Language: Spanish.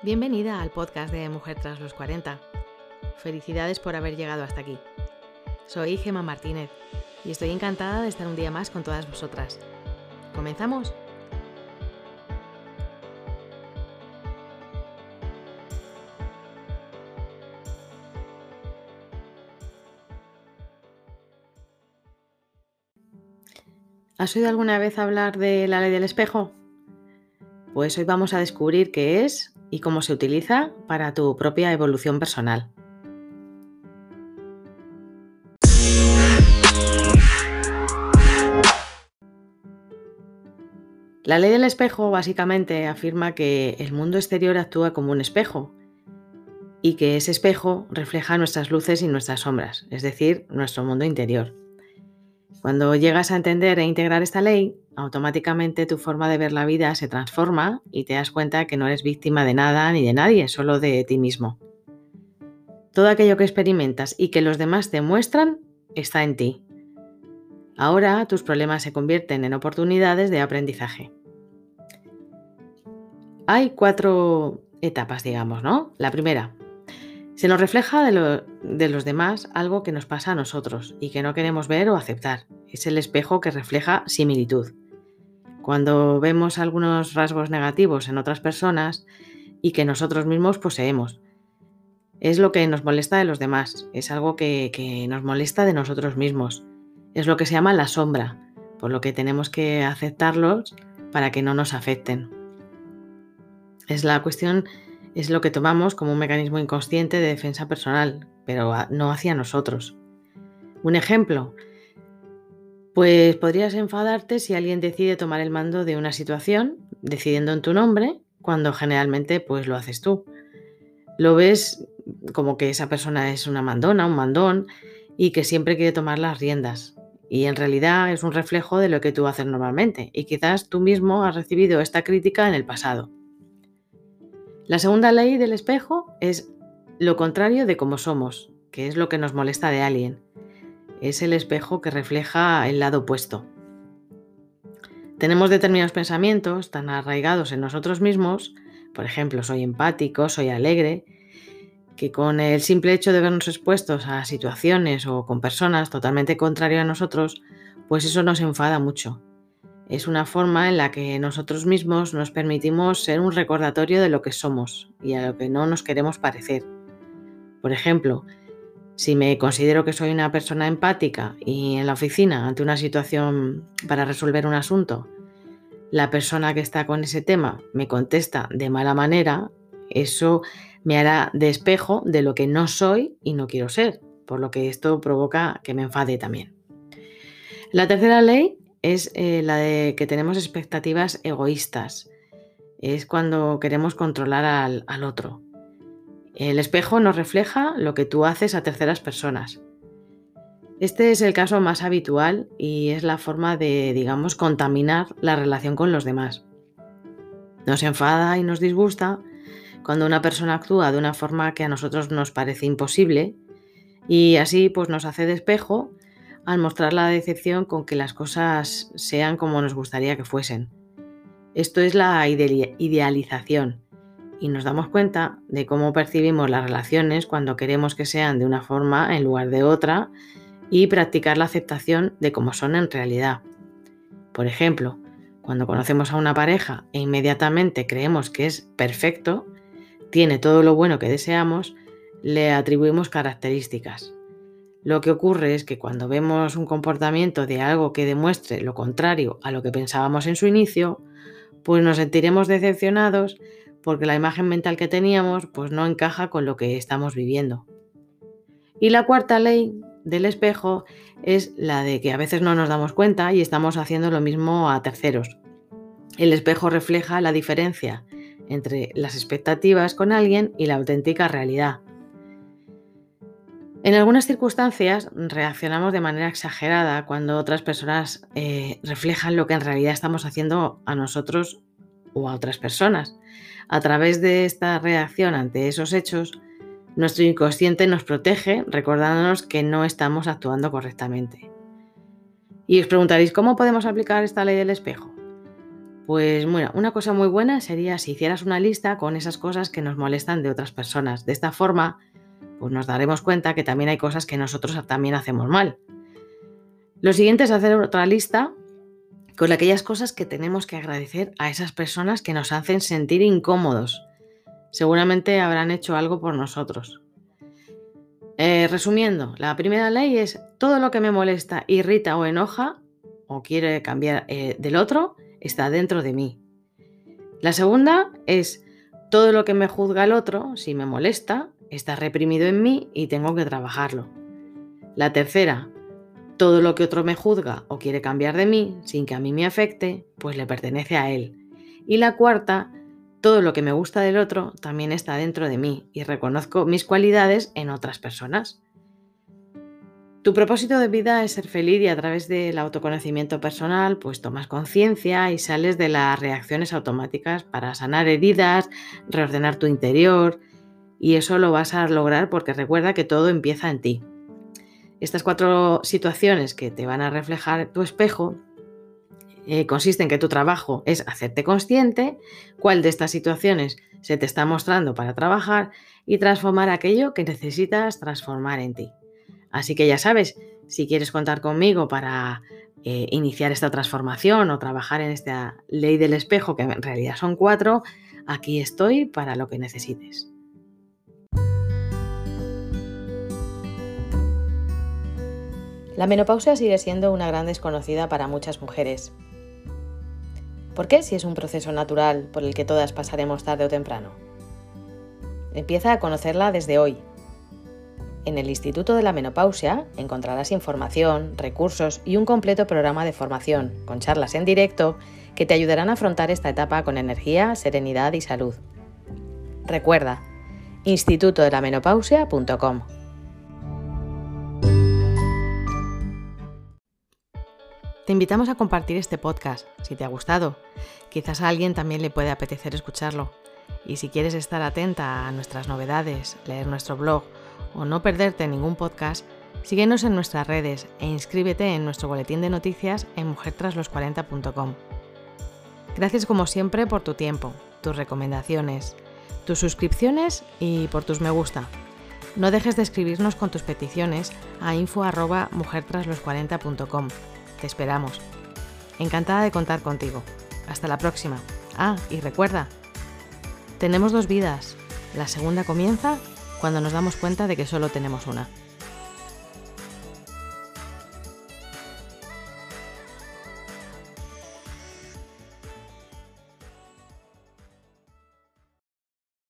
Bienvenida al podcast de Mujer tras los 40. Felicidades por haber llegado hasta aquí. Soy Gema Martínez y estoy encantada de estar un día más con todas vosotras. ¿Comenzamos? ¿Has oído alguna vez hablar de la ley del espejo? Pues hoy vamos a descubrir qué es y cómo se utiliza para tu propia evolución personal. La ley del espejo básicamente afirma que el mundo exterior actúa como un espejo y que ese espejo refleja nuestras luces y nuestras sombras, es decir, nuestro mundo interior. Cuando llegas a entender e integrar esta ley, automáticamente tu forma de ver la vida se transforma y te das cuenta que no eres víctima de nada ni de nadie, solo de ti mismo. Todo aquello que experimentas y que los demás te muestran está en ti. Ahora tus problemas se convierten en oportunidades de aprendizaje. Hay cuatro etapas, digamos, ¿no? La primera, se nos refleja de, los demás algo que nos pasa a nosotros y que no queremos ver o aceptar. Es el espejo que refleja similitud. Cuando vemos algunos rasgos negativos en otras personas y que nosotros mismos poseemos. Es lo que nos molesta de los demás, es algo que, que nos molesta de nosotros mismos. Es lo que se llama la sombra, por lo que tenemos que aceptarlos para que no nos afecten. Es la cuestión es lo que tomamos como un mecanismo inconsciente de defensa personal, pero no hacia nosotros. Un ejemplo, pues podrías enfadarte si alguien decide tomar el mando de una situación, decidiendo en tu nombre, cuando generalmente pues lo haces tú. Lo ves como que esa persona es una mandona, un mandón, y que siempre quiere tomar las riendas. Y en realidad es un reflejo de lo que tú haces normalmente, y quizás tú mismo has recibido esta crítica en el pasado. La segunda ley del espejo es lo contrario de cómo somos, que es lo que nos molesta de alguien. Es el espejo que refleja el lado opuesto. Tenemos determinados pensamientos tan arraigados en nosotros mismos, por ejemplo, soy empático, soy alegre, que con el simple hecho de vernos expuestos a situaciones o con personas totalmente contrarias a nosotros, pues eso nos enfada mucho es una forma en la que nosotros mismos nos permitimos ser un recordatorio de lo que somos y a lo que no nos queremos parecer. Por ejemplo, si me considero que soy una persona empática y en la oficina, ante una situación para resolver un asunto, la persona que está con ese tema me contesta de mala manera, eso me hará de espejo de lo que no soy y no quiero ser, por lo que esto provoca que me enfade también. La tercera ley es eh, la de que tenemos expectativas egoístas. Es cuando queremos controlar al, al otro. El espejo nos refleja lo que tú haces a terceras personas. Este es el caso más habitual y es la forma de, digamos, contaminar la relación con los demás. Nos enfada y nos disgusta cuando una persona actúa de una forma que a nosotros nos parece imposible y así pues nos hace de espejo al mostrar la decepción con que las cosas sean como nos gustaría que fuesen. Esto es la idealización y nos damos cuenta de cómo percibimos las relaciones cuando queremos que sean de una forma en lugar de otra y practicar la aceptación de cómo son en realidad. Por ejemplo, cuando conocemos a una pareja e inmediatamente creemos que es perfecto, tiene todo lo bueno que deseamos, le atribuimos características. Lo que ocurre es que cuando vemos un comportamiento de algo que demuestre lo contrario a lo que pensábamos en su inicio, pues nos sentiremos decepcionados porque la imagen mental que teníamos pues no encaja con lo que estamos viviendo. Y la cuarta ley del espejo es la de que a veces no nos damos cuenta y estamos haciendo lo mismo a terceros. El espejo refleja la diferencia entre las expectativas con alguien y la auténtica realidad. En algunas circunstancias reaccionamos de manera exagerada cuando otras personas eh, reflejan lo que en realidad estamos haciendo a nosotros o a otras personas. A través de esta reacción ante esos hechos, nuestro inconsciente nos protege recordándonos que no estamos actuando correctamente. Y os preguntaréis, ¿cómo podemos aplicar esta ley del espejo? Pues bueno, una cosa muy buena sería si hicieras una lista con esas cosas que nos molestan de otras personas. De esta forma, pues nos daremos cuenta que también hay cosas que nosotros también hacemos mal. Lo siguiente es hacer otra lista con aquellas cosas que tenemos que agradecer a esas personas que nos hacen sentir incómodos. Seguramente habrán hecho algo por nosotros. Eh, resumiendo, la primera ley es todo lo que me molesta, irrita o enoja o quiere cambiar eh, del otro, está dentro de mí. La segunda es todo lo que me juzga el otro, si me molesta, está reprimido en mí y tengo que trabajarlo. La tercera, todo lo que otro me juzga o quiere cambiar de mí sin que a mí me afecte, pues le pertenece a él. Y la cuarta, todo lo que me gusta del otro también está dentro de mí y reconozco mis cualidades en otras personas. Tu propósito de vida es ser feliz y a través del autoconocimiento personal pues tomas conciencia y sales de las reacciones automáticas para sanar heridas, reordenar tu interior y eso lo vas a lograr porque recuerda que todo empieza en ti. Estas cuatro situaciones que te van a reflejar tu espejo eh, consisten en que tu trabajo es hacerte consciente cuál de estas situaciones se te está mostrando para trabajar y transformar aquello que necesitas transformar en ti. Así que ya sabes, si quieres contar conmigo para eh, iniciar esta transformación o trabajar en esta ley del espejo, que en realidad son cuatro, aquí estoy para lo que necesites. La menopausia sigue siendo una gran desconocida para muchas mujeres. ¿Por qué si es un proceso natural por el que todas pasaremos tarde o temprano? Empieza a conocerla desde hoy, en el Instituto de la Menopausia encontrarás información, recursos y un completo programa de formación, con charlas en directo, que te ayudarán a afrontar esta etapa con energía, serenidad y salud. Recuerda, institutodelamenopausia.com. Te invitamos a compartir este podcast, si te ha gustado. Quizás a alguien también le puede apetecer escucharlo. Y si quieres estar atenta a nuestras novedades, leer nuestro blog o no perderte ningún podcast, síguenos en nuestras redes e inscríbete en nuestro boletín de noticias en mujertraslos40.com. Gracias como siempre por tu tiempo, tus recomendaciones, tus suscripciones y por tus me gusta. No dejes de escribirnos con tus peticiones a info@mujertraslos40.com. Te esperamos. Encantada de contar contigo. Hasta la próxima. Ah, y recuerda, tenemos dos vidas. La segunda comienza cuando nos damos cuenta de que solo tenemos una.